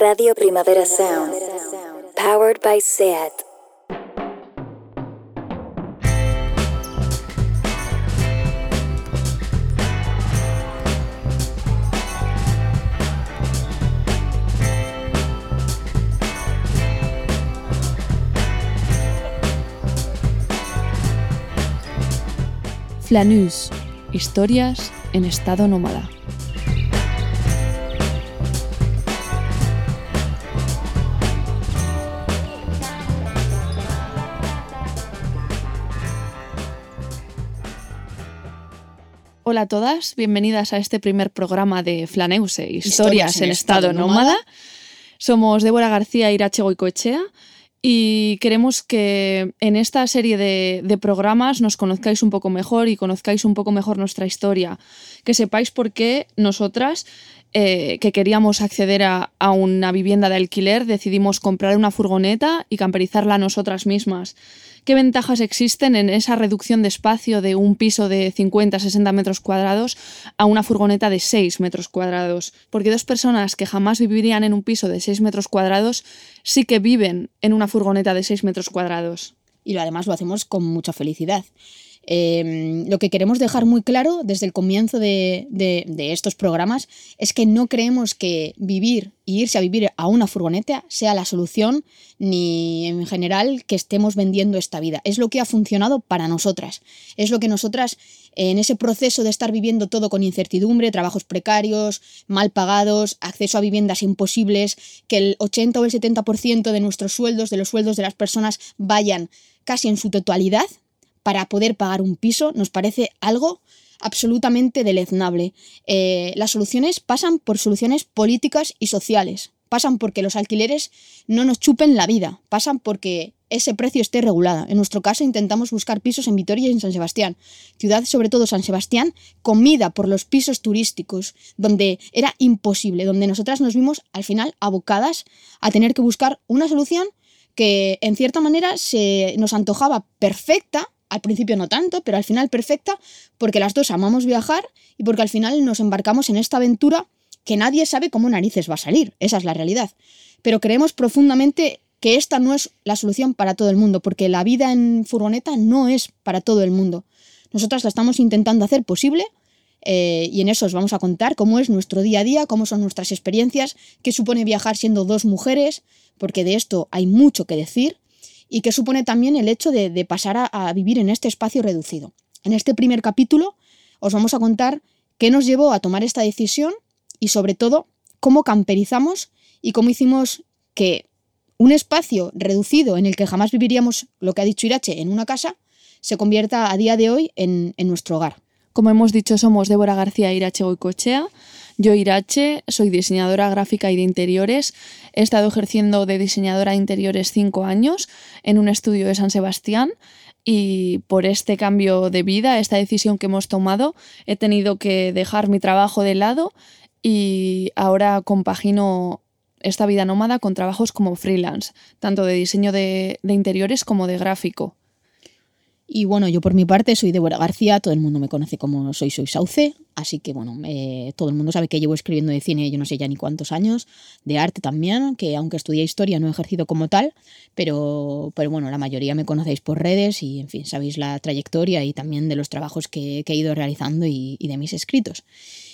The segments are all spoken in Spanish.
Radio Primavera Sound. Powered by SEAT. Flanús, historias en estado nómada. Hola a todas, bienvenidas a este primer programa de Flaneuse, Historias, en, estado, nómada. Somos Débora García Irache Goicoechea y queremos que en esta serie de, de, programas nos conozcáis un poco mejor y conozcáis un poco mejor nuestra historia, que sepáis por qué nosotras, eh, que queríamos acceder a, a, una vivienda de alquiler, decidimos comprar una furgoneta y camperizarla nosotras mismas. ¿Qué ventajas existen en esa reducción de espacio de un piso de 50-60 metros cuadrados a una furgoneta de 6 metros cuadrados? Porque dos personas que jamás vivirían en un piso de 6 metros cuadrados sí que viven en una furgoneta de 6 metros cuadrados. Y además lo hacemos con mucha felicidad. Eh, lo que queremos dejar muy claro desde el comienzo de, de, de, estos programas es que no creemos que vivir y irse a vivir a una furgoneta sea la solución, ni en general que estemos vendiendo esta vida. Es lo que ha funcionado para nosotras. Es lo que nosotras, en ese proceso de estar viviendo todo con incertidumbre, trabajos precarios, mal pagados, acceso a viviendas imposibles, que el 80 o el 70% de nuestros sueldos, de los sueldos de las personas, vayan casi en su totalidad para poder pagar un piso nos parece algo absolutamente deleznable. Eh, las soluciones pasan por soluciones políticas y sociales, pasan porque los alquileres no nos chupen la vida, pasan porque ese precio esté regulado. En nuestro caso intentamos buscar pisos en Vitoria y en San Sebastián, ciudad sobre todo San Sebastián, comida por los pisos turísticos, donde era imposible, donde nosotras nos vimos al final abocadas a tener que buscar una solución que en cierta manera se nos antojaba perfecta al principio no tanto, pero al final perfecta, porque las dos amamos viajar y porque al final nos embarcamos en esta aventura que nadie sabe cómo narices va a salir, esa es la realidad. Pero creemos profundamente que esta no es la solución para todo el mundo, porque la vida en furgoneta no es para todo el mundo. Nosotras la estamos intentando hacer posible eh, y en eso os vamos a contar cómo es nuestro día a día, cómo son nuestras experiencias, qué supone viajar siendo dos mujeres, porque de esto hay mucho que decir y que supone también el hecho de, pasar a, vivir en este espacio reducido. En este primer capítulo os vamos a contar qué nos llevó a tomar esta decisión y sobre todo cómo camperizamos y cómo hicimos que un espacio reducido en el que jamás viviríamos lo que ha dicho Irache en una casa se convierta a día de hoy en, nuestro hogar. Como hemos dicho, somos Débora García Irache Goicochea. Yo, Irache, soy diseñadora gráfica y de interiores. He estado ejerciendo de diseñadora de interiores cinco años en un estudio de San Sebastián y por este cambio de vida, esta decisión que hemos tomado, he tenido que dejar mi trabajo de lado y ahora compagino esta vida nómada con trabajos como freelance, tanto de diseño de, de interiores como de gráfico. Y bueno, yo por mi parte soy Débora García, todo el mundo me conoce como Soy Soy Sauce, así que bueno, eh, todo el mundo sabe que llevo escribiendo de cine, yo no sé ya ni cuántos años, de arte también, que aunque estudié historia no he ejercido como tal, pero, pero bueno, la mayoría me conocéis por redes y en fin, sabéis la trayectoria y también de los trabajos que, he ido realizando y de mis escritos.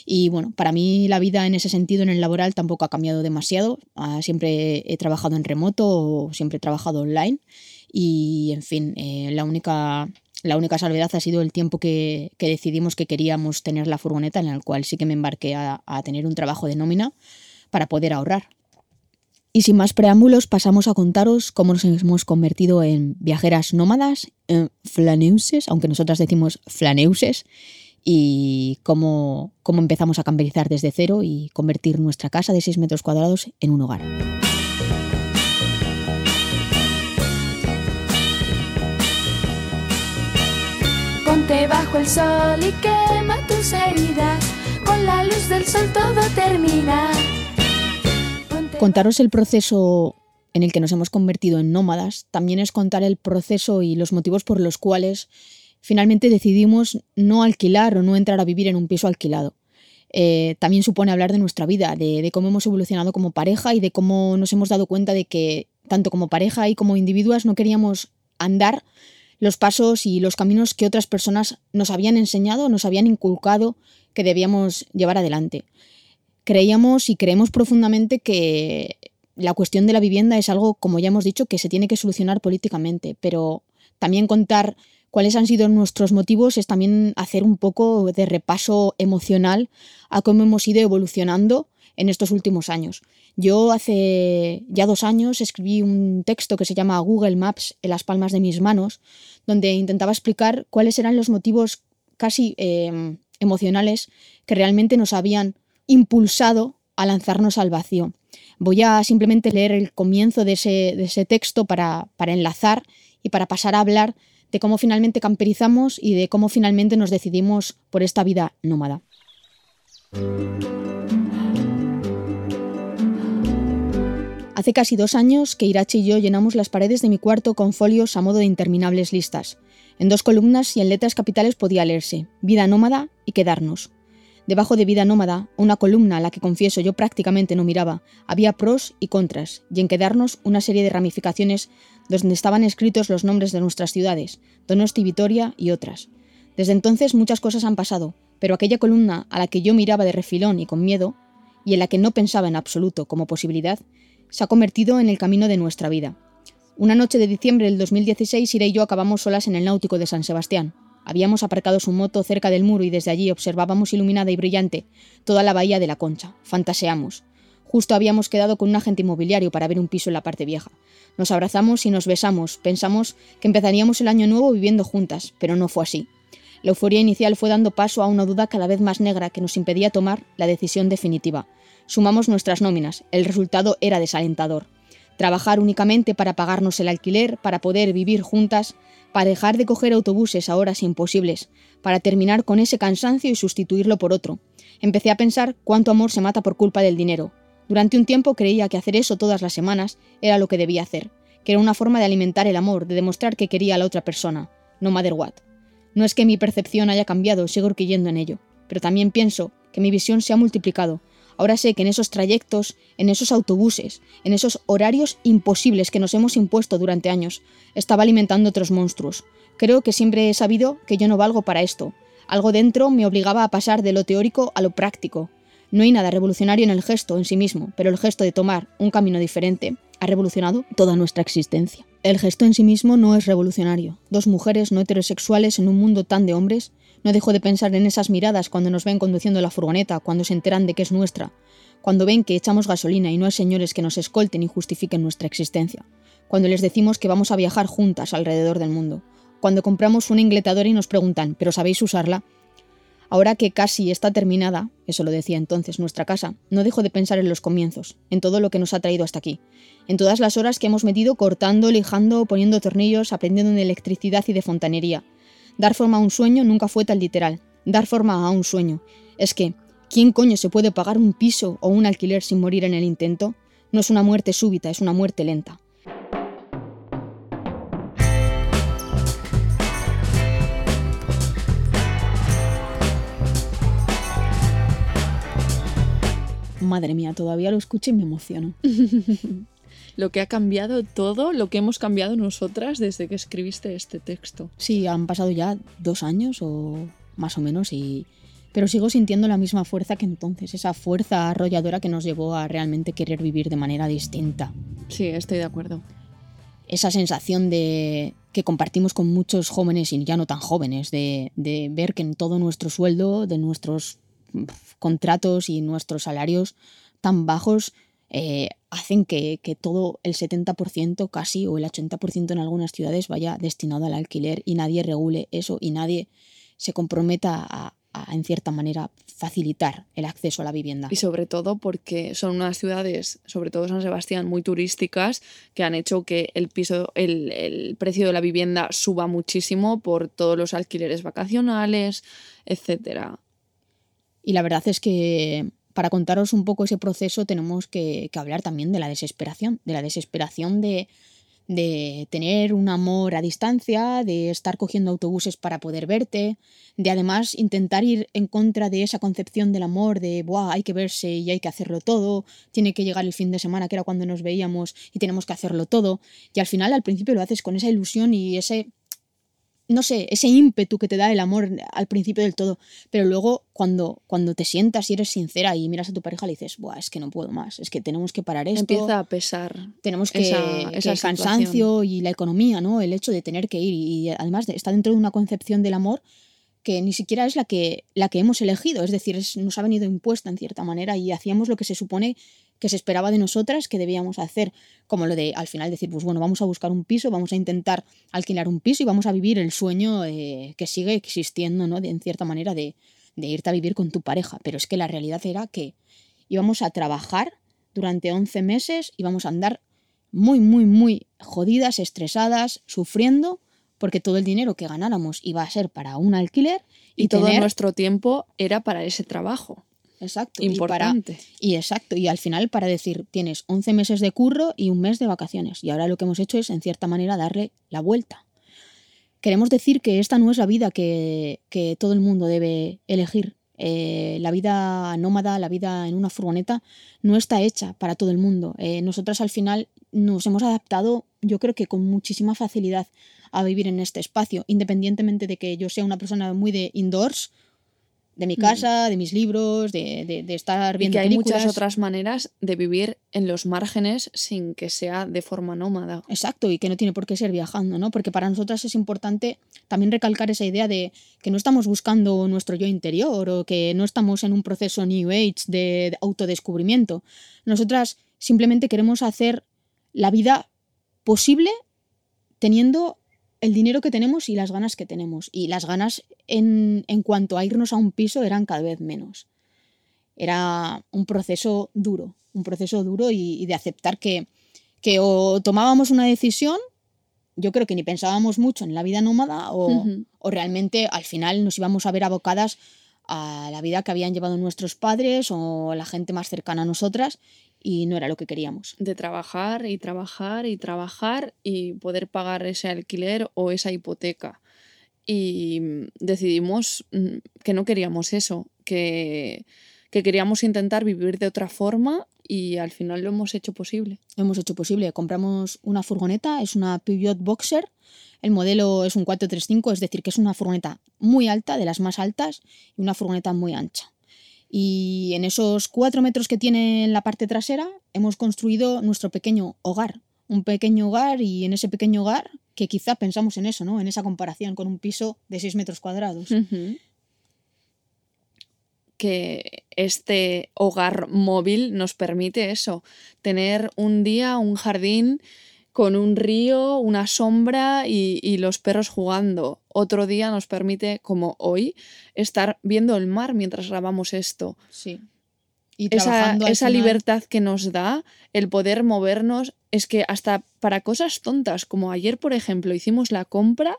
Y bueno, para mí la vida en ese sentido en el laboral tampoco ha cambiado demasiado. Uh, siempre he trabajado en remoto siempre he trabajado online. Y en fin, eh, la, única, la única salvedad ha sido el tiempo que, que, decidimos que queríamos tener la furgoneta, en el cual sí que me embarqué a, a tener un trabajo de nómina para poder ahorrar. Y sin más preámbulos, pasamos a contaros cómo nos hemos convertido en viajeras nómadas, en flaneuses, aunque nosotras decimos flaneuses, y cómo, cómo empezamos a camperizar desde cero y convertir nuestra casa de 6 metros cuadrados en un hogar. Ponte bajo el sol y quema tus heridas. Con la luz del sol todo termina. Ponte Contaros el proceso en el que nos hemos convertido en nómadas también es contar el proceso y los motivos por los cuales finalmente decidimos no alquilar o no entrar a vivir en un piso alquilado. eh, también supone hablar de nuestra vida, de, de, cómo hemos evolucionado como pareja y de cómo nos hemos dado cuenta de que tanto como pareja y como individuos no queríamos andar los pasos y los caminos que otras personas nos habían enseñado, nos habían inculcado que debíamos llevar adelante. Creíamos y creemos profundamente que la cuestión de la vivienda es algo, como ya hemos dicho, que se tiene que solucionar políticamente, pero también contar cuáles han sido nuestros motivos es también hacer un poco de repaso emocional a cómo hemos ido evolucionando en estos últimos años. Yo hace ya dos años escribí un texto que se llama Google Maps en las palmas de mis manos, donde intentaba explicar cuáles eran los motivos casi em, emocionales que realmente nos habían impulsado a lanzarnos al vacío. Voy a simplemente leer el comienzo de ese, texto para, para enlazar y para pasar a hablar de cómo finalmente camperizamos y de cómo finalmente nos decidimos por esta vida nómada. Hace casi dos años que Irache y yo llenamos las paredes de mi cuarto con folios a modo de interminables listas. En dos columnas y en letras capitales podía leerse Vida nómada y Quedarnos. Debajo de Vida nómada, una columna a la que confieso yo prácticamente no miraba, había pros y contras, y en Quedarnos una serie de ramificaciones donde estaban escritos los nombres de nuestras ciudades, Donosti Vitoria y otras. Desde entonces muchas cosas han pasado, pero aquella columna a la que yo miraba de refilón y con miedo, y en la que no pensaba en absoluto como posibilidad, se ha convertido en el camino de nuestra vida. Una noche de diciembre del 2016, Ira y yo acabamos solas en el náutico de San Sebastián. Habíamos aparcado su moto cerca del muro y desde allí observábamos iluminada y brillante toda la bahía de la Concha. Fantaseamos. Justo habíamos quedado con un agente inmobiliario para ver un piso en la parte vieja. Nos abrazamos y nos besamos. Pensamos que empezaríamos el año nuevo viviendo juntas, pero no fue así. La euforia inicial fue dando paso a una duda cada vez más negra que nos impedía tomar la decisión definitiva. Sumamos nuestras nóminas. El resultado era desalentador. Trabajar únicamente para pagarnos el alquiler, para poder vivir juntas, para dejar de coger autobuses a horas imposibles, para terminar con ese cansancio y sustituirlo por otro. Empecé a pensar cuánto amor se mata por culpa del dinero. Durante un tiempo creía que hacer eso todas las semanas era lo que debía hacer, que era una forma de alimentar el amor, de demostrar que quería a la otra persona, no matter what. No es que mi percepción haya cambiado, sigo creyendo en ello, pero también pienso que mi visión se ha multiplicado Ahora sé que en esos trayectos, en esos autobuses, en esos horarios imposibles que nos hemos impuesto durante años, estaba alimentando otros monstruos. Creo que siempre he sabido que yo no valgo para esto. Algo dentro me obligaba a pasar de lo teórico a lo práctico. No hay nada revolucionario en el gesto en sí mismo, pero el gesto de tomar un camino diferente ha revolucionado toda nuestra existencia. El gesto en sí mismo no es revolucionario. Dos mujeres no heterosexuales en un mundo tan de hombres no dejo de pensar en esas miradas cuando nos ven conduciendo la furgoneta, cuando se enteran de que es nuestra, cuando ven que echamos gasolina y no hay señores que nos escolten y justifiquen nuestra existencia, cuando les decimos que vamos a viajar juntas alrededor del mundo, cuando compramos una ingletadora y nos preguntan, ¿pero sabéis usarla? Ahora que casi está terminada, eso lo decía entonces nuestra casa, no dejo de pensar en los comienzos, en todo lo que nos ha traído hasta aquí, en todas las horas que hemos metido cortando, lijando, poniendo tornillos, aprendiendo de electricidad y de fontanería, Dar forma a un sueño nunca fue tan literal. Dar forma a un sueño. Es que, ¿quién coño se puede pagar un piso o un alquiler sin morir en el intento? No es una muerte súbita, es una muerte lenta. Madre mía, todavía lo escucho y me emociono. lo que ha cambiado todo, lo que hemos cambiado nosotras desde que escribiste este texto. Sí, han pasado ya dos años o más o menos y... Pero sigo sintiendo la misma fuerza que entonces, esa fuerza arrolladora que nos llevó a realmente querer vivir de manera distinta. Sí, estoy de acuerdo. Esa sensación de que compartimos con muchos jóvenes y ya no tan jóvenes, de, de ver que en todo nuestro sueldo, de nuestros contratos y nuestros salarios tan bajos, eh, hacen que, todo el 70% casi o el 80% en algunas ciudades vaya destinado al alquiler y nadie regule eso y nadie se comprometa a, en cierta manera, facilitar el acceso a la vivienda. Y sobre todo porque son unas ciudades, sobre todo San Sebastián, muy turísticas, que han hecho que el piso, el, el precio de la vivienda suba muchísimo por todos los alquileres vacacionales, etcétera. Y la verdad es que para contaros un poco ese proceso tenemos que, hablar también de la desesperación, de la desesperación de, de tener un amor a distancia, de estar cogiendo autobuses para poder verte, de además intentar ir en contra de esa concepción del amor, de, Buah, hay que verse y hay que hacerlo todo, tiene que llegar el fin de semana, que era cuando nos veíamos, y tenemos que hacerlo todo. Y al final, al principio lo haces con esa ilusión y ese no sé, ese ímpetu que te da el amor al principio del todo, pero luego cuando, cuando te sientas y eres sincera y miras a tu pareja le dices, Buah, es que no puedo más, es que tenemos que parar esto. Empieza a pesar. Tenemos que, el cansancio y la economía, ¿no? El hecho de tener que ir y además está dentro de una concepción del amor que ni siquiera es la que, la que hemos elegido, es decir, nos ha venido impuesta en cierta manera y hacíamos lo que se supone que se esperaba de nosotras que debíamos hacer, como lo de al final decir, pues bueno, vamos a buscar un piso, vamos a intentar alquilar un piso y vamos a vivir el sueño eh, que sigue existiendo, ¿no? De, en cierta manera de, de irte a vivir con tu pareja, pero es que la realidad era que íbamos a trabajar durante 11 meses, íbamos a andar muy, muy, muy jodidas, estresadas, sufriendo porque todo el dinero que ganáramos iba a ser para un alquiler y, todo nuestro tiempo era para ese trabajo. Exacto. Importante. Y, exacto. Y al final, para decir, tienes 11 meses de curro y un mes de vacaciones. Y ahora lo que hemos hecho es, en cierta manera, darle la vuelta. Queremos decir que esta no es la vida que, todo el mundo debe elegir. Eh, la vida nómada, la vida en una furgoneta, no está hecha para todo el mundo. Eh, nosotras al final nos hemos adaptado, yo creo que con muchísima facilidad a vivir en este espacio, independientemente de que yo sea una persona muy de indoors, de mi mm. casa, de mis libros, de, estar viendo y que hay muchas otras maneras de vivir en los márgenes sin que sea de forma nómada. Exacto, y que no tiene por qué ser viajando, ¿no? Porque para nosotras es importante también recalcar esa idea de que no estamos buscando nuestro yo interior o que no estamos en un proceso New Age de autodescubrimiento. Nosotras simplemente queremos hacer la vida posible teniendo el dinero que tenemos y las ganas que tenemos. Y las ganas en, cuanto a irnos a un piso eran cada vez menos. Era un proceso duro, un proceso duro y, de aceptar que, que o tomábamos una decisión, yo creo que ni pensábamos mucho en la vida nómada o, o realmente al final nos íbamos a ver abocadas a la vida que habían llevado nuestros padres o la gente más cercana a nosotras y no era lo que queríamos. De trabajar y trabajar y trabajar y poder pagar ese alquiler o esa hipoteca. Y mm, decidimos mm, que no queríamos eso, que, que queríamos intentar vivir de otra forma y al final lo hemos hecho posible. Lo hemos hecho posible. Compramos una furgoneta, es una Peugeot Boxer. El modelo es un 435, es decir, que es una furgoneta muy alta, de las más altas, y una furgoneta muy ancha. Y en esos cuatro metros que tiene en la parte trasera hemos construido nuestro pequeño hogar. Un pequeño hogar y en ese pequeño hogar, que quizá pensamos en eso, ¿no? En esa comparación con un piso de seis metros cuadrados. Que este hogar móvil nos permite eso, tener un día un jardín con un río, una sombra y, los perros jugando. Otro día nos permite, como hoy, estar viendo el mar mientras grabamos esto. Sí. Y esa, esa libertad que nos da el poder movernos es que hasta para cosas tontas, como ayer, por ejemplo, hicimos la compra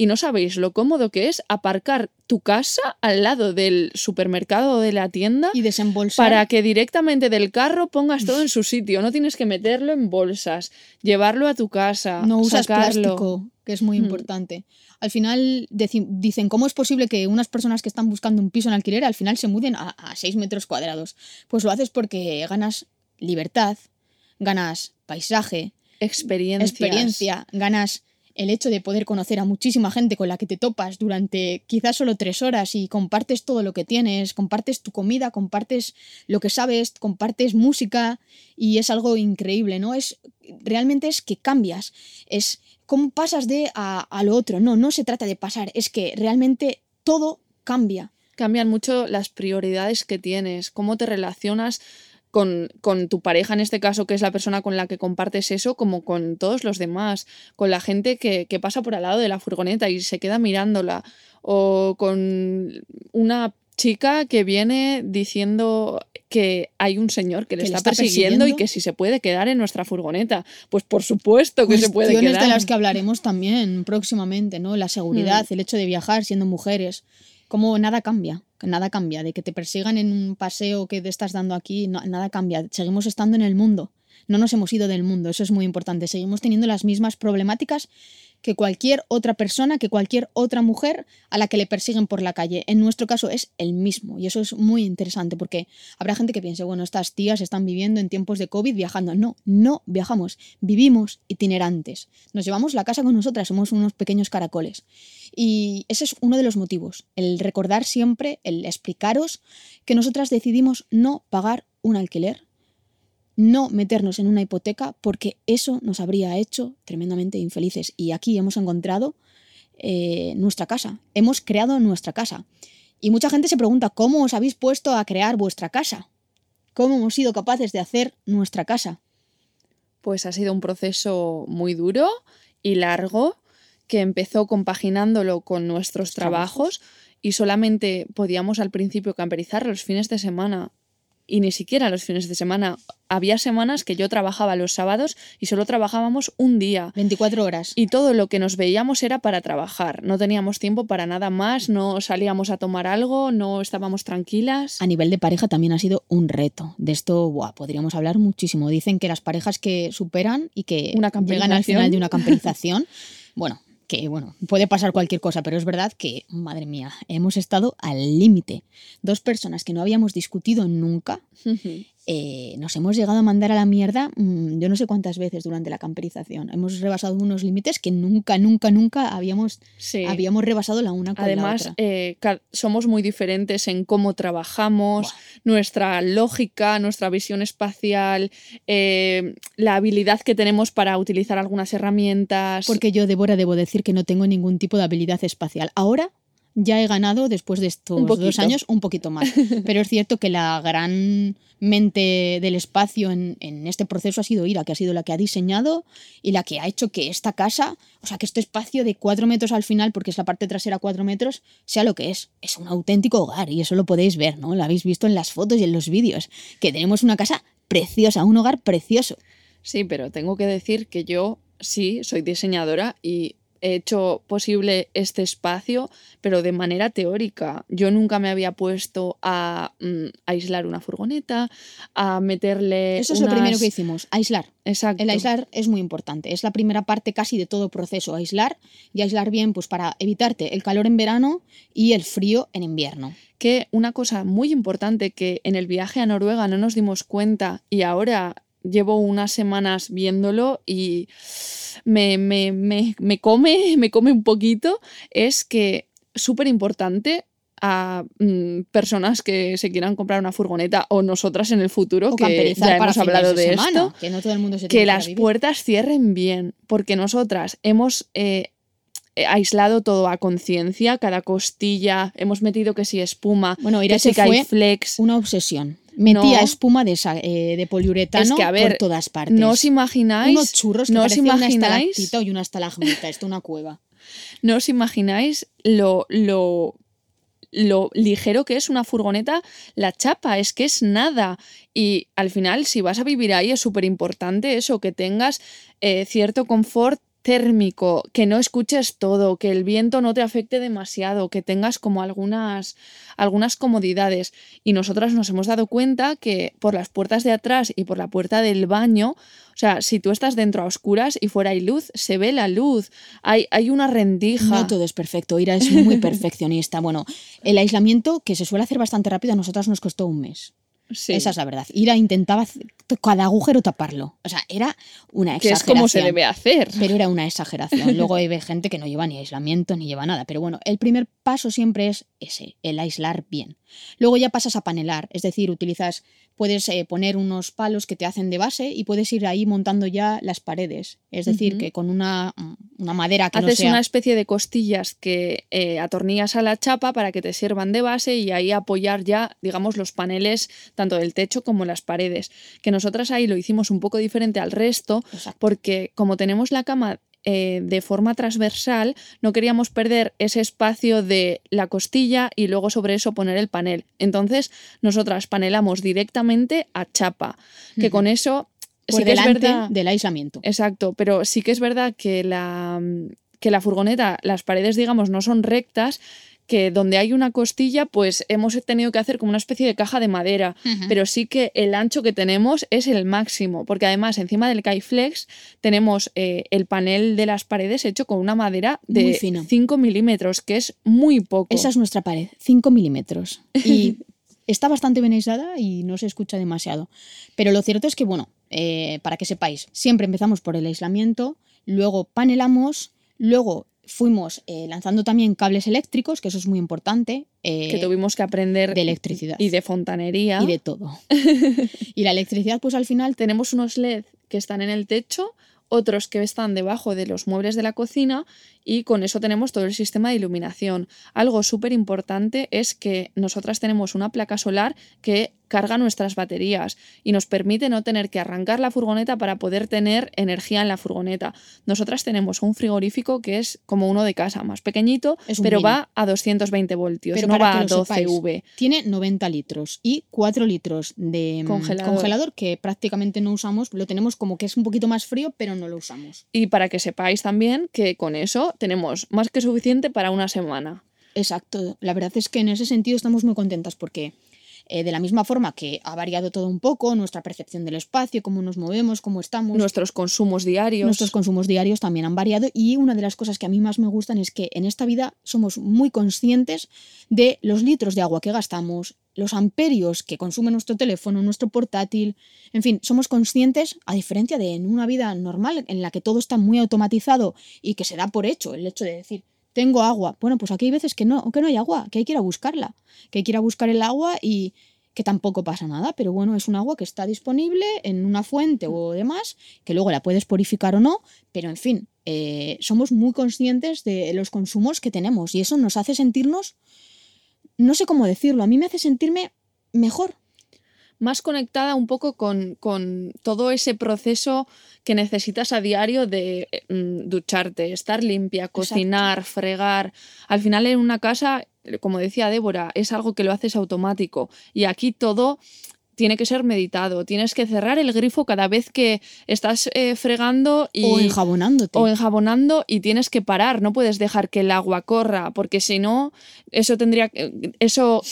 y no sabéis lo cómodo que es aparcar tu casa al lado del supermercado o de la tienda y desembolsar para que directamente del carro pongas todo en su sitio. No tienes que meterlo en bolsas, llevarlo a tu casa. No usas plástico, que es muy mm. importante. Al final dicen, ¿cómo es posible que unas personas que están buscando un piso en alquiler al final se muden a, a 6 metros cuadrados? Pues lo haces porque ganas libertad, ganas paisaje, experiencia, ganas el hecho de poder conocer a muchísima gente con la que te topas durante quizás solo tres horas y compartes todo lo que tienes, compartes tu comida, compartes lo que sabes, compartes música y es algo increíble, ¿no? Es realmente es que cambias, es cómo pasas de a, a lo otro, no, no se trata de pasar, es que realmente todo cambia. Cambian mucho las prioridades que tienes, cómo te relacionas con, con, tu pareja, en este caso, que es la persona con la que compartes eso, como con todos los demás, con la gente que, que pasa por al lado de la furgoneta y se queda mirándola, o con una chica que viene diciendo que hay un señor que le, está, persiguiendo, y que si se puede quedar en nuestra furgoneta. Pues por supuesto que se puede quedar. de las que hablaremos también próximamente, ¿no? La seguridad, mm. el hecho de viajar siendo mujeres, como nada cambia que nada cambia, de que te persigan en un paseo que te estás dando aquí, nada cambia, seguimos estando en el mundo, no nos hemos ido del mundo, eso es muy importante. Seguimos teniendo las mismas problemáticas que cualquier otra persona, que cualquier otra mujer a la que le persiguen por la calle. En nuestro caso es el mismo y eso es muy interesante porque habrá gente que piense, bueno, estas tías están viviendo en tiempos de COVID viajando. No, no viajamos, vivimos itinerantes. Nos llevamos la casa con nosotras, somos unos pequeños caracoles. Y ese es uno de los motivos, el recordar siempre, el explicaros que nosotras decidimos no pagar un alquiler no meternos en una hipoteca porque eso nos habría hecho tremendamente infelices. Y aquí hemos encontrado eh, nuestra casa, hemos creado nuestra casa. Y mucha gente se pregunta, ¿cómo os habéis puesto a crear vuestra casa? ¿Cómo hemos sido capaces de hacer nuestra casa? Pues ha sido un proceso muy duro y largo que empezó compaginándolo con nuestros trabajos, y solamente podíamos al principio camperizar los fines de semana y ni siquiera los fines de semana. Había semanas que yo trabajaba los sábados y solo trabajábamos un día. 24 horas. Y todo lo que nos veíamos era para trabajar. No teníamos tiempo para nada más, no salíamos a tomar algo, no estábamos tranquilas. A nivel de pareja también ha sido un reto. De esto buah, podríamos hablar muchísimo. Dicen que las parejas que superan y que Una llegan al final de una camperización, bueno, que bueno, puede pasar cualquier cosa, pero es verdad que, madre mía, hemos estado al límite. Dos personas que no habíamos discutido nunca, eh, nos hemos llegado a mandar a la mierda mm, yo no sé cuántas veces durante la camperización. Hemos rebasado unos límites que nunca, nunca, nunca habíamos, Sí. habíamos rebasado la una con la Además, otra. eh, somos muy diferentes en cómo trabajamos, nuestra lógica, nuestra visión espacial, eh, la habilidad que tenemos para utilizar algunas herramientas. Porque yo, Débora, debo decir que no tengo ningún tipo de habilidad espacial. Ahora ya he ganado, después de estos dos años, un poquito más. Pero es cierto que la gran mente del espacio en, en este proceso ha sido Ira, que ha sido la que ha diseñado y la que ha hecho que esta casa, o sea, que este espacio de cuatro metros al final, porque es la parte trasera cuatro metros, sea lo que es. Es un auténtico hogar y eso lo podéis ver, ¿no? Lo habéis visto en las fotos y en los vídeos, que tenemos una casa preciosa, un hogar precioso. Sí, pero tengo que decir que yo sí soy diseñadora y hecho posible este espacio, pero de manera teórica. Yo nunca me había puesto a mm, aislar una furgoneta, a meterle. Eso es lo primero que hicimos, aislar. Exacto. El aislar es muy importante, es la primera parte casi de todo proceso, aislar y aislar bien pues para evitarte el calor en verano y el frío en invierno. que una cosa muy importante que en el viaje a Noruega no nos dimos cuenta y ahora llevo unas semanas viéndolo y me, me, me, me come, me come un poquito, es que súper importante a mm, personas que se quieran comprar una furgoneta o nosotras en el futuro, O que ya hemos hablado de, semana, esto, que no todo el mundo se que ir las vivir. puertas cierren bien, porque nosotras hemos eh, eh, aislado todo a conciencia, cada costilla, hemos metido que si espuma, Bueno, que si que fue flex. una obsesión. Metía No. espuma de, esa- eh, de poliuretano Es que, a ver, por todas partes. No os imagináis, Unos churros que no os una imagináis, estalactita y una estalagmita, esto una cueva. no os imagináis lo, lo, lo ligero que es una furgoneta, la chapa, es que es nada. Y al final, si vas a vivir ahí, es súper importante eso, que tengas eh, cierto confort térmico, que no escuches todo, que el viento no te afecte demasiado, que tengas como algunas, algunas comodidades. Y nosotras nos hemos dado cuenta que por las puertas de atrás y por la puerta del baño, o sea, si tú estás dentro a oscuras y fuera hay luz, se ve la luz, hay, hay una rendija. No todo es perfecto, Ira es muy perfeccionista. Bueno, el aislamiento, que se suele hacer bastante rápido, a nosotras nos costó un mes. Sí. Esa es la verdad. Ira intentaba cada agujero taparlo. O sea, era una que exageración. es como se debe hacer. Pero era una exageración. Luego hay gente que no lleva ni aislamiento ni lleva nada. Pero bueno, el primer paso siempre es ese, el aislar bien. Luego ya pasas a panelar, es decir, utilizas, puedes eh, poner unos palos que te hacen de base y puedes ir ahí montando ya las paredes. Es decir, que con una, una madera que no Haces sea... una especie de costillas que eh, atornillas a la chapa para que te sirvan de base y ahí apoyar ya, digamos, los paneles tanto del techo como las paredes. Que nosotras ahí lo hicimos un poco diferente al resto Exacto. porque como tenemos la cama eh, de forma transversal, no queríamos perder ese espacio de la costilla y luego sobre eso poner el panel. Entonces, nosotras panelamos directamente a chapa, que con eso Por sí que es verdad. del aislamiento. Exacto, pero sí que es verdad que la, que la furgoneta, las paredes, digamos, no son rectas, que donde hay una costilla, pues hemos tenido que hacer como una especie de caja de madera, pero sí que el ancho que tenemos es el máximo, porque además encima del Kaiflex tenemos eh, el panel de las paredes hecho con una madera de fino. 5 milímetros, que es muy poco. Esa es nuestra pared, 5 milímetros. Y está bastante bien aislada y no se escucha demasiado. Pero lo cierto es que, bueno, eh, para que sepáis, siempre empezamos por el aislamiento, luego panelamos, luego fuimos eh, lanzando también cables eléctricos, que eso es muy importante. eh, que tuvimos que aprender de electricidad. y de fontanería. y de todo. y la electricidad, pues al final, Tenemos unos LED que están en el techo, otros que están debajo de los muebles de la cocina y con eso tenemos todo el sistema de iluminación. Algo súper importante es que nosotras tenemos una placa solar que carga nuestras baterías y nos permite no tener que arrancar la furgoneta para poder tener energía en la furgoneta. Nosotras tenemos un frigorífico que es como uno de casa, más pequeñito, pero mini. va a 220 voltios, Pero no para va a lo 12 sepáis, V. tiene 90 litros y 4 litros de mm, Congelador. congelador que prácticamente no usamos. Lo tenemos como que es un poquito más frío, pero no lo usamos. Y para que sepáis también que con eso tenemos más que suficiente para una semana. Exacto. La verdad es que en ese sentido estamos muy contentas porque eh, de la misma forma que ha variado todo un poco, nuestra percepción del espacio, cómo nos movemos, cómo estamos, Nuestros consumos diarios. nuestros consumos diarios también han variado y una de las cosas que a mí más me gustan es que en esta vida somos muy conscientes de los litros de agua que gastamos, los amperios que consume nuestro teléfono, nuestro portátil, en fin, somos conscientes, a diferencia de en una vida normal en la que todo está muy automatizado y que se da por hecho el hecho de decir, tengo agua. Bueno, pues aquí hay veces que no, que no hay agua, que hay que ir a buscarla, que hay que ir a buscar el agua y que tampoco pasa nada, pero bueno, es un agua que está disponible en una fuente o demás, que luego la puedes purificar o no, pero en fin, eh, somos muy conscientes de los consumos que tenemos y eso nos hace sentirnos, no sé cómo decirlo, a mí me hace sentirme mejor. Más conectada un poco con, con todo ese proceso que necesitas a diario de eh, mm, ducharte, estar limpia, cocinar, fregar. Al final en una casa, eh, como decía Débora, es algo que lo haces automático. Y aquí todo tiene que ser meditado. Tienes que cerrar el grifo cada vez que estás eh, fregando y, O enjabonándote. o enjabonando y tienes que parar, no puedes dejar que el agua corra, porque si no, eso tendría que- eso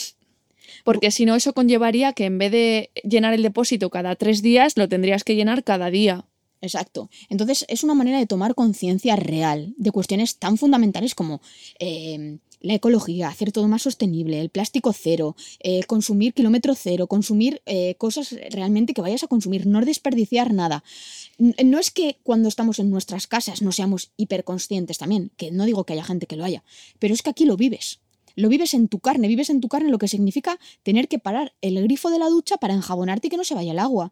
porque si no, eso conllevaría que en vez de llenar el depósito cada tres días, lo tendrías que llenar cada día. Exacto. Entonces es una manera de tomar conciencia real de cuestiones tan fundamentales como eh, la ecología, hacer todo más sostenible, el plástico cero, eh, consumir kilómetro cero, consumir eh, cosas realmente que vayas a consumir, no desperdiciar nada. No es que cuando estamos en nuestras casas no seamos hiperconscientes también, que no digo que haya gente que lo haya, pero es que aquí lo vives. Lo vives en tu carne, vives en tu carne lo que significa tener que parar el grifo de la ducha para enjabonarte y que no se vaya el agua.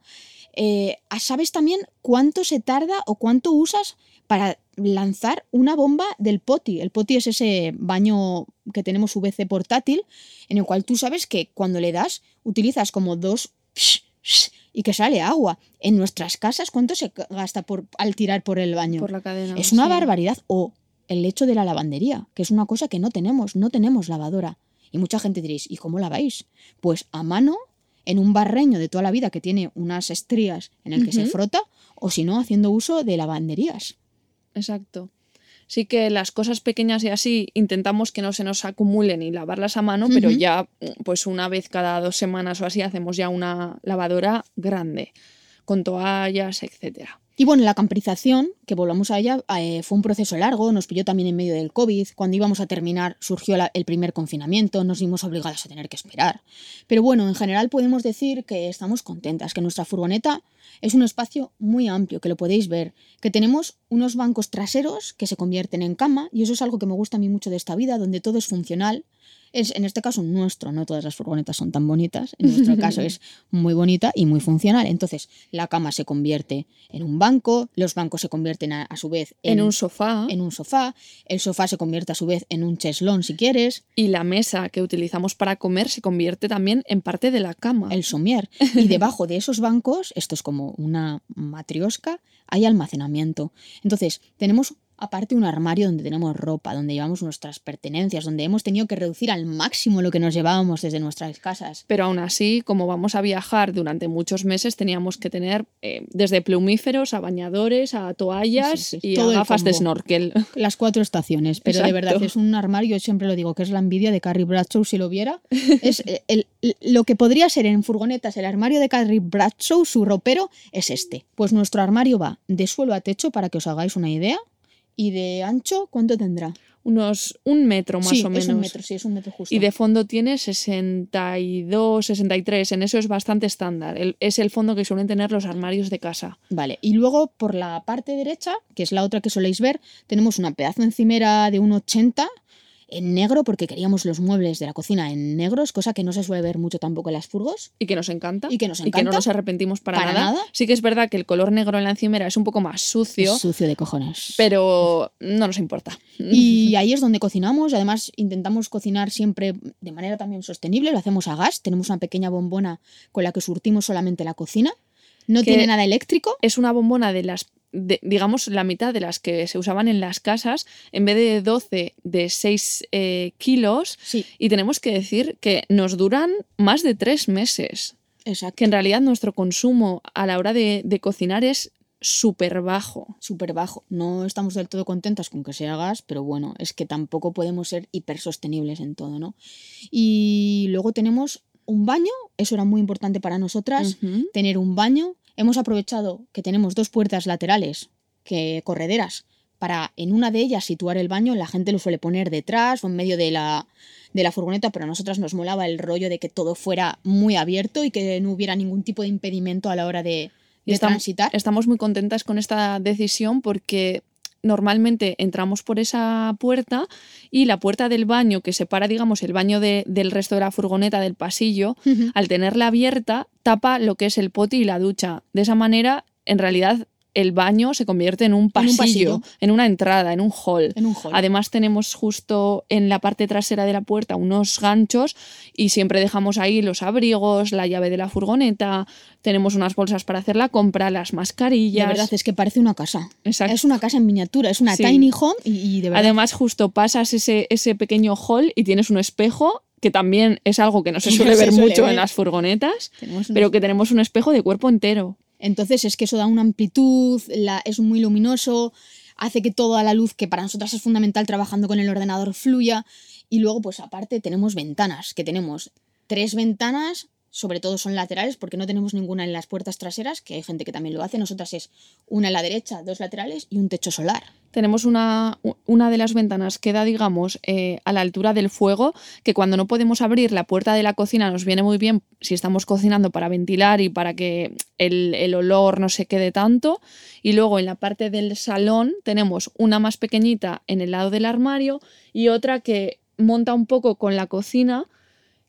Eh, ¿Sabes también cuánto se tarda o cuánto usas para lanzar una bomba del poti? El poti es ese baño que tenemos VC portátil, en el cual tú sabes que cuando le das utilizas como dos y que sale agua. En nuestras casas, ¿cuánto se gasta por, al tirar por el baño? Por la cadena. Es una sí. barbaridad. O el hecho de la lavandería, que es una cosa que no tenemos, no tenemos lavadora. Y mucha gente diréis, ¿y cómo laváis? Pues a mano, en un barreño de toda la vida que tiene unas estrías en el que se frota, o si no, haciendo uso de lavanderías. Exacto. Sí que las cosas pequeñas y así intentamos que no se nos acumulen y lavarlas a mano, pero ya pues una vez cada dos semanas o así hacemos ya una lavadora grande con toallas, etcétera. Y bueno, la camperización, que volvamos a ella, eh, fue un proceso largo, nos pilló también en medio del COVID. Cuando íbamos a terminar surgió el primer confinamiento, nos vimos obligadas a tener que esperar. Pero bueno, en general podemos decir que estamos contentas, que nuestra furgoneta es un espacio muy amplio, que lo podéis ver, que tenemos unos bancos traseros que se convierten en cama, y eso es algo que me gusta a mí mucho de esta vida, donde todo es funcional. Es, en este caso nuestro, no todas las furgonetas son tan bonitas, en nuestro caso es muy bonita y muy funcional. Entonces, la cama se convierte en un banco, los bancos se convierten a, a su vez En, un sofá en un sofá, el sofá se convierte a su vez en un cheslón si quieres, y la mesa que utilizamos para comer se convierte también en parte de la cama. el somier. Y debajo de esos bancos, esto es como una matriosca, hay almacenamiento. Entonces, tenemos aparte un armario donde tenemos ropa, donde llevamos nuestras pertenencias, donde hemos tenido que reducir al máximo lo que nos llevábamos desde nuestras casas. Pero aún así, como vamos a viajar durante muchos meses, teníamos que tener eh, desde plumíferos a bañadores, a toallas Sí, sí, y todo a gafas de snorkel. Las cuatro estaciones, pero de verdad es un armario, yo siempre lo digo, que es la envidia de Carrie Bradshaw si lo viera. Es eh, el- el- lo que podría ser en furgonetas el armario de Carrie Bradshaw, su ropero, es este. Pues nuestro armario va de suelo a techo, para que os hagáis una idea, y de ancho, ¿cuánto tendrá? Unos un metro más sí, o menos. es un metro, sí, es un metro justo. Y de fondo tiene 62, 63. En eso es bastante estándar. El- es el fondo que suelen tener los armarios de casa. Vale, y luego por la parte derecha, que es la otra que soléis ver, tenemos una pedazo encimera de un 80 en negro, porque queríamos los muebles de la cocina en negros, cosa que no se suele ver mucho tampoco en las furgos. Y que nos encanta. Y que nos no encanta. nos arrepentimos para, Para nada. nada. Sí que es verdad que el color negro en la encimera es un poco más sucio, Es sucio de cojones. pero no nos importa. Y ahí es donde cocinamos. Además, intentamos cocinar siempre de manera también sostenible. Lo hacemos a gas. Tenemos una pequeña bombona con la que surtimos solamente la cocina. No tiene nada eléctrico. es una bombona de las, de- digamos, la mitad de las que se usaban en las casas, en vez de 12, de 6 eh, kilos. Sí, Y tenemos que decir que nos duran más de tres meses. exacto. Que en realidad nuestro consumo a la hora de, de cocinar es súper bajo. súper bajo. No estamos del todo contentas con que sea gas, pero bueno, es que tampoco podemos ser hipersostenibles en todo, ¿no? Y luego tenemos un baño, eso era muy importante para nosotras, tener un baño. Hemos aprovechado que tenemos dos puertas laterales, que correderas, para en una de ellas situar el baño. La gente lo suele poner detrás o en medio de la, de la furgoneta, pero a nosotras nos molaba el rollo de que todo fuera muy abierto y que no hubiera ningún tipo de impedimento a la hora de, Y de estamos, transitar. estamos muy contentas con esta decisión porque normalmente entramos por esa puerta y la puerta del baño que separa, digamos, el baño de- del resto de la furgoneta del pasillo, al tenerla abierta, tapa lo que es el pote y la ducha. De esa manera, en realidad, el baño se convierte en un En un pasillo, en una entrada, en un hall. En un hall. Además tenemos justo en la parte trasera de la puerta unos ganchos y siempre dejamos ahí los abrigos, la llave de la furgoneta, tenemos unas bolsas para hacer la compra, las De mascarillas. verdad, es que parece una casa. Exacto. Es una casa en miniatura, es una Sí. tiny home y, y de verdad. Además justo pasas ese, ese pequeño hall y tienes un espejo que también es algo que no se no suele se ver suele mucho ver. en las furgonetas, tenemos pero que tenemos un espejo de cuerpo entero. Entonces es que eso da una amplitud, es muy luminoso, hace que toda la luz, que para nosotras es fundamental trabajando con el ordenador, fluya. Y luego, pues aparte, tenemos ventanas, que tenemos tres ventanas, sobre todo son laterales, porque no tenemos ninguna en las puertas traseras, que hay gente que también lo hace. Nosotras es una en la derecha, dos laterales y un techo solar. Tenemos una, una de las ventanas que da, digamos, eh, a la altura del fuego, que cuando no podemos abrir la puerta de la cocina nos viene muy bien si estamos cocinando para ventilar y para que el, el olor no se quede tanto. Y luego en la parte del salón tenemos una más pequeñita en el lado del armario y otra que monta un poco con la cocina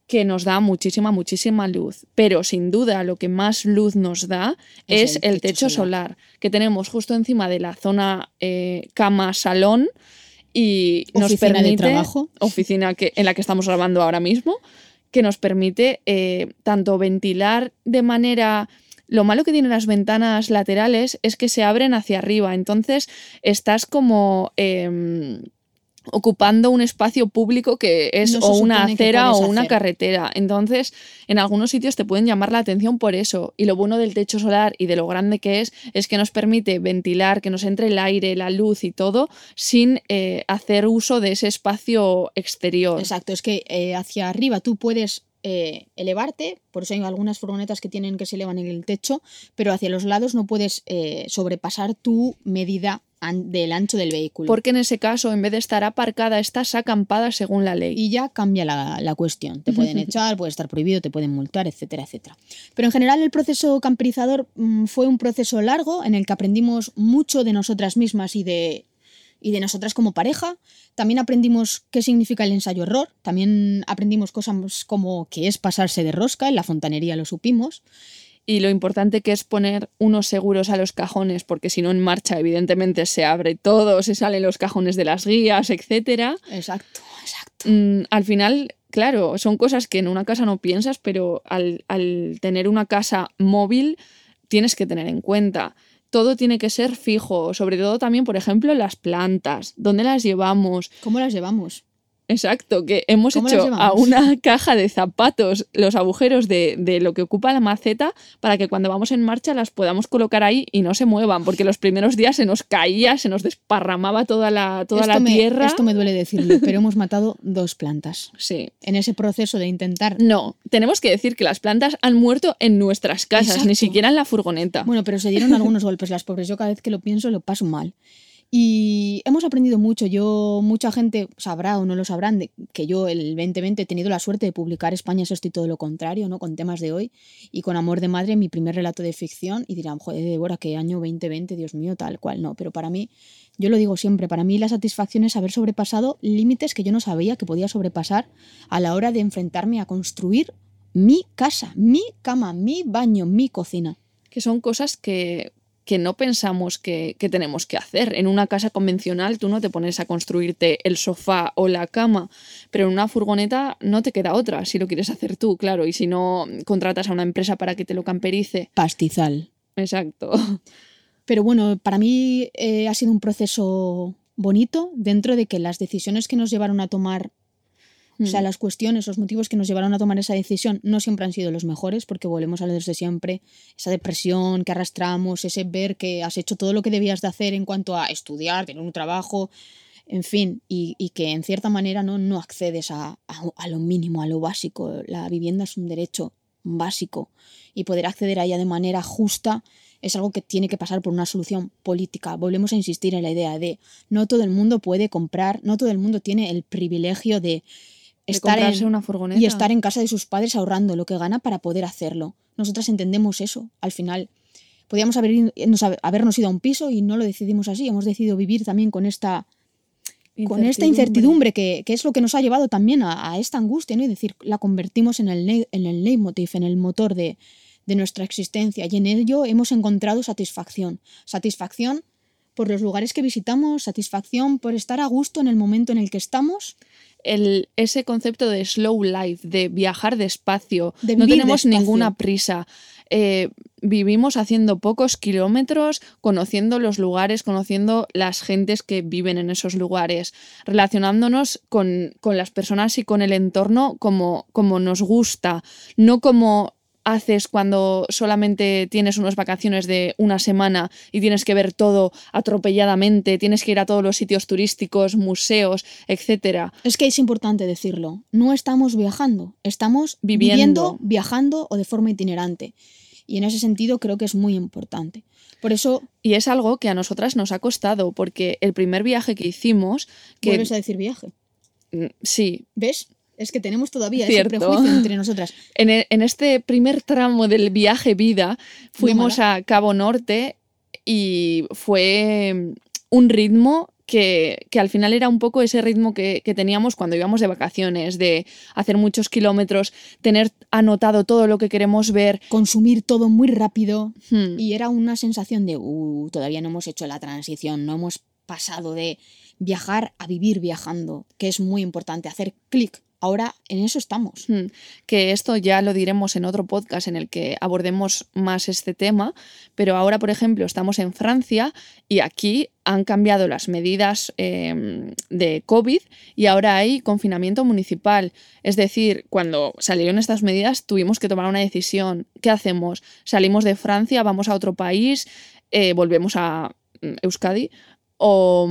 que nos da muchísima, muchísima luz. Pero sin duda lo que más luz nos da Es es, el el, techo techo solar. que tenemos justo encima de la zona eh, cama-salón y nos Oficina de permite, trabajo. oficina que, en la que estamos grabando ahora mismo, que nos permite eh, tanto ventilar de manera... Lo malo que tienen las ventanas laterales es que se abren hacia arriba, entonces estás como em, ocupando un espacio público que es No o una acera o una hacer. carretera. Entonces, en algunos sitios te pueden llamar la atención por eso. Y lo bueno del techo solar y de lo grande que es, es que nos permite ventilar, que nos entre el aire, la luz y todo, sin eh, hacer uso de ese espacio exterior. Exacto, es que eh, hacia arriba tú puedes eh, elevarte, por eso hay algunas furgonetas que tienen que se elevan en el techo, pero hacia los lados no puedes eh, sobrepasar tu medida an- del ancho del vehículo. Porque en ese caso, en vez de estar aparcada, estás acampada según la ley. y ya cambia la, la cuestión. Te pueden echar, puede estar prohibido, te pueden multar, etcétera, etcétera. Pero en general el proceso camperizador mm, fue un proceso largo en el que aprendimos mucho de nosotras mismas y de, y de nosotras como pareja. También aprendimos qué significa el ensayo-error. También aprendimos cosas como qué es pasarse de rosca. En la fontanería lo supimos. y lo importante que es poner unos seguros a los cajones, porque si no en marcha, evidentemente se abre todo, se salen los cajones de las guías, etcétera. Exacto, exacto. Mm, al final, claro, son cosas que en una casa no piensas, pero al, al tener una casa móvil tienes que tener en cuenta todo tiene que ser fijo, sobre todo también, por ejemplo, las plantas, dónde las llevamos. ¿Cómo las llevamos? Exacto, que hemos ¿Cómo hecho a una caja de zapatos los agujeros de, de lo que ocupa la maceta para que cuando vamos en marcha las podamos colocar ahí y no se muevan, porque los primeros días se nos caía, se nos desparramaba toda la, toda esto la me, tierra. Esto me duele decirlo, pero hemos matado dos plantas. Sí. En ese proceso de intentar. No, tenemos que decir que las plantas han muerto en nuestras casas, Exacto. ni siquiera en la furgoneta. Bueno, pero se dieron algunos golpes, las pobres. Yo cada vez que lo pienso lo paso mal. Y hemos aprendido mucho. Yo, mucha gente sabrá o no lo sabrán, que yo el 2020 he tenido la suerte de publicar España es esto y todo lo contrario, ¿no? Con temas de hoy. Y con Amor de Madre, mi primer relato de ficción. Y dirán, joder, Débora, qué año 2020, Dios mío, tal cual. No, pero para mí, yo lo digo siempre, para mí la satisfacción es haber sobrepasado límites que yo no sabía que podía sobrepasar a la hora de enfrentarme a construir mi casa, mi cama, mi baño, mi cocina. que son cosas que, que no pensamos que, que tenemos que hacer. En una casa convencional tú no te pones a construirte el sofá o la cama, pero en una furgoneta no te queda otra si lo quieres hacer tú, claro, y si no contratas a una empresa para que te lo camperice. Pastizal. Exacto. Pero bueno, para mí eh, ha sido un proceso bonito dentro de que las decisiones que nos llevaron a tomar, o sea, Mm. las cuestiones, los motivos que nos llevaron a tomar esa decisión no siempre han sido los mejores, porque volvemos a lo desde siempre, esa depresión que arrastramos, ese ver que has hecho todo lo que debías de hacer en cuanto a estudiar, tener un trabajo, en fin, y, y que en cierta manera no, no accedes a, a- a lo mínimo, a lo básico. La vivienda es un derecho básico y poder acceder a ella de manera justa es algo que tiene que pasar por una solución política. Volvemos a insistir en la idea de no todo el mundo puede comprar, no todo el mundo tiene el privilegio de De estar en, una furgoneta. y estar en casa de sus padres ahorrando lo que gana para poder hacerlo. Nosotras entendemos eso. Al final, podíamos haber, ido- nos- habernos ido a un piso y no lo decidimos así. Hemos decidido vivir también con esta, con esta incertidumbre que, que es lo que nos ha llevado también a, a esta angustia, ¿no? Y decir, la convertimos en el, en el leitmotiv, en el motor de, de nuestra existencia. Y en ello hemos encontrado satisfacción. Satisfacción por los lugares que visitamos, satisfacción por estar a gusto en el momento en el que estamos. El, ese concepto de slow life, de viajar despacio. De no tenemos despacio. ninguna prisa. Eh, vivimos haciendo pocos kilómetros, conociendo los lugares, conociendo las gentes que viven en esos lugares, relacionándonos con, con las personas y con el entorno como, como nos gusta, no como haces cuando solamente tienes unas vacaciones de una semana y tienes que ver todo atropelladamente, tienes que ir a todos los sitios turísticos, museos, etcétera. Es que es importante decirlo. No estamos viajando, estamos Viviendo. viviendo, viajando o de forma itinerante. Y en ese sentido creo que es muy importante. Por eso, Y es algo que a nosotras nos ha costado, porque el primer viaje que hicimos, que vuelves a decir viaje. mm, sí, ¿Ves? Es que tenemos todavía Cierto. ese prejuicio entre nosotras. en, e- en este primer tramo del viaje vida fuimos a Cabo Norte y fue mm, un ritmo que, que al final era un poco ese ritmo que, que teníamos cuando íbamos de vacaciones, de hacer muchos kilómetros, tener anotado todo lo que queremos ver. Consumir todo muy rápido. Hmm. Y era una sensación de, uh, todavía no hemos hecho la transición, no hemos pasado de viajar a vivir viajando, que es muy importante, hacer clic. Ahora en eso estamos. Hmm, Que esto ya lo diremos en otro podcast en el que abordemos más este tema, pero ahora, por ejemplo, estamos en Francia y aquí han cambiado las medidas eh, de COVID y ahora hay confinamiento municipal. Es decir, cuando salieron estas medidas tuvimos que tomar una decisión. ¿Qué hacemos? ¿Salimos de Francia, vamos a otro país, eh, volvemos a mm, Euskadi o...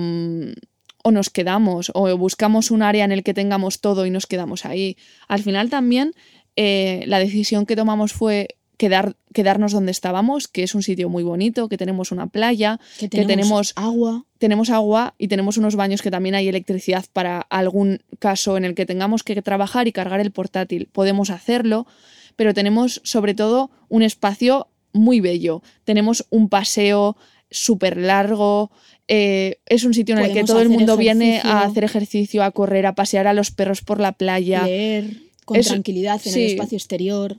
o nos quedamos, o buscamos un área en el que tengamos todo y nos quedamos ahí. Al final también eh, la decisión que tomamos fue quedar, quedarnos donde estábamos, que es un sitio muy bonito, que tenemos una playa, Que que tenemos, tenemos, agua. tenemos agua y tenemos unos baños que también hay electricidad para algún caso en el que tengamos que trabajar y cargar el portátil. Podemos hacerlo, pero tenemos sobre todo un espacio muy bello. Tenemos un paseo súper largo. Eh, es un sitio en el que todo el mundo viene a hacer ejercicio, a correr, a pasear a los perros por la playa. leer con Es- tranquilidad en sí. el espacio exterior.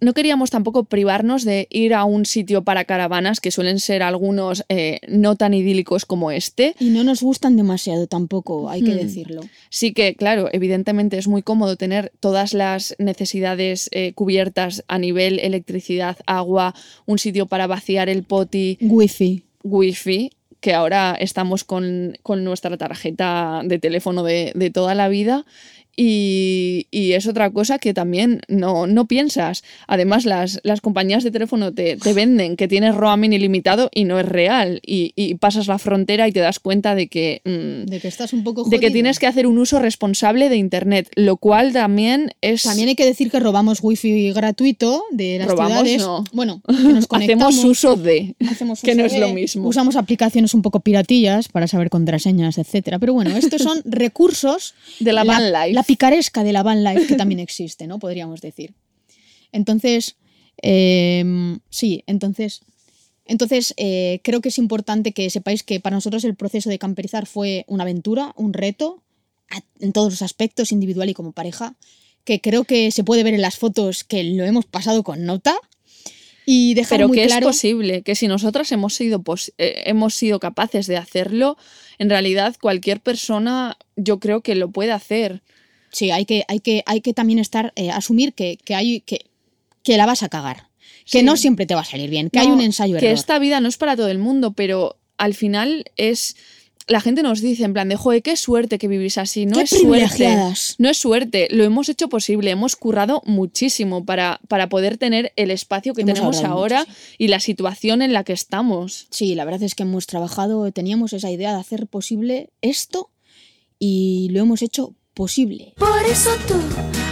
No queríamos tampoco privarnos de ir a un sitio para caravanas, que suelen ser algunos eh, no tan idílicos como este. Y no nos gustan demasiado tampoco, hay que Hmm. decirlo. Sí que, claro, evidentemente es muy cómodo tener todas las necesidades eh, cubiertas a nivel electricidad, agua, un sitio para vaciar el poti, Wifi. wifi, que ahora estamos con, con nuestra tarjeta de teléfono de, de toda la vida. Y, y es otra cosa que también no, no piensas. Además, las, las compañías de teléfono te, te venden que tienes roaming ilimitado y no es real. Y, y pasas la frontera y te das cuenta de que, mm, De que estás un poco de que jodido. tienes que hacer un uso responsable de Internet, lo cual también es... También hay que decir que robamos wifi gratuito de las Robamos, ciudades. no. Bueno, que nos conectamos. Hacemos uso de... hacemos que uso no es lo mismo. Usamos aplicaciones un poco piratillas para saber contraseñas, etcétera. Pero bueno, estos son recursos De la van life. La picaresca de la van life que también existe, ¿no? Podríamos decir. Entonces, em, sí, entonces, entonces eh, creo que es importante que sepáis que para nosotros el proceso de camperizar fue una aventura, un reto, a- en todos los aspectos, individual y como pareja, que creo que se puede ver en las fotos que lo hemos pasado con nota. Y dejar Pero muy que claro, es posible, que si nosotras hemos sido, pos- eh, hemos sido capaces de hacerlo, en realidad cualquier persona yo creo que lo puede hacer. Sí, hay que, hay que, hay que también estar, eh, asumir que, que, hay, que, que la vas a cagar. Que Sí. no siempre te va a salir bien, que hay un ensayo Que error. esta vida no es para todo el mundo, pero al final es... La gente nos dice en plan de, joder, qué suerte que vivís así. No ¡Qué es suerte. No es suerte, lo hemos hecho posible, hemos currado muchísimo para, para poder tener el espacio que Hemos tenemos ahora mucho, y la situación en la que estamos. Sí, la verdad es que hemos trabajado, teníamos esa idea de hacer posible esto y lo hemos hecho posible. Por eso tú,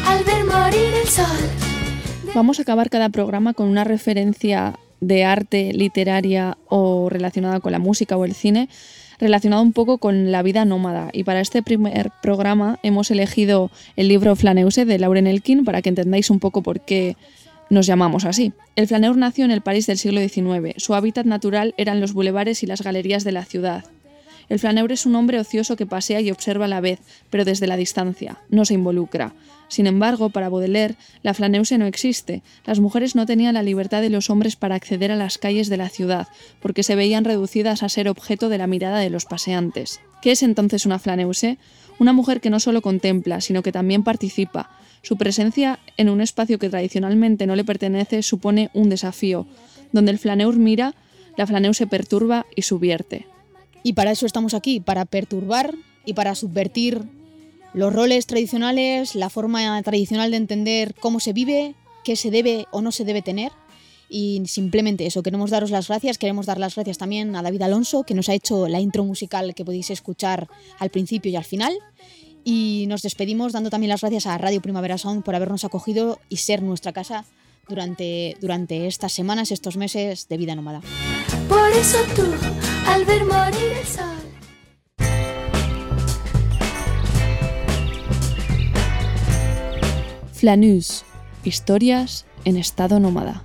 al ver morir el sol, Vamos a acabar cada programa con una referencia de arte literaria o relacionada con la música o el cine, relacionado un poco con la vida nómada. Y para este primer programa hemos elegido el libro Flaneuse de Lauren Elkin para que entendáis un poco por qué nos llamamos así. El flaneur nació en el París del siglo XIX. Su hábitat natural eran los bulevares y las galerías de la ciudad. El flaneur es un hombre ocioso que pasea y observa a la vez, pero desde la distancia, no se involucra. Sin embargo, para Baudelaire, la flaneuse no existe. Las mujeres no tenían la libertad de los hombres para acceder a las calles de la ciudad, porque se veían reducidas a ser objeto de la mirada de los paseantes. ¿Qué es entonces una flaneuse? Una mujer que no solo contempla, sino que también participa. Su presencia en un espacio que tradicionalmente no le pertenece supone un desafío. Donde el flaneur mira, la flaneuse perturba y subvierte. Y para eso estamos aquí, para perturbar y para subvertir los roles tradicionales, la forma tradicional de entender cómo se vive, qué se debe o no se debe tener. Y simplemente eso, queremos daros las gracias, queremos dar las gracias también a David Alonso, que nos ha hecho la intro musical que podéis escuchar al principio y al final. Y nos despedimos dando también las gracias a Radio Primavera Sound por habernos acogido y ser nuestra casa durante, durante estas semanas, estos meses de vida nómada. por eso tú, al ver morir el sol. Flanus, historias en estado nómada.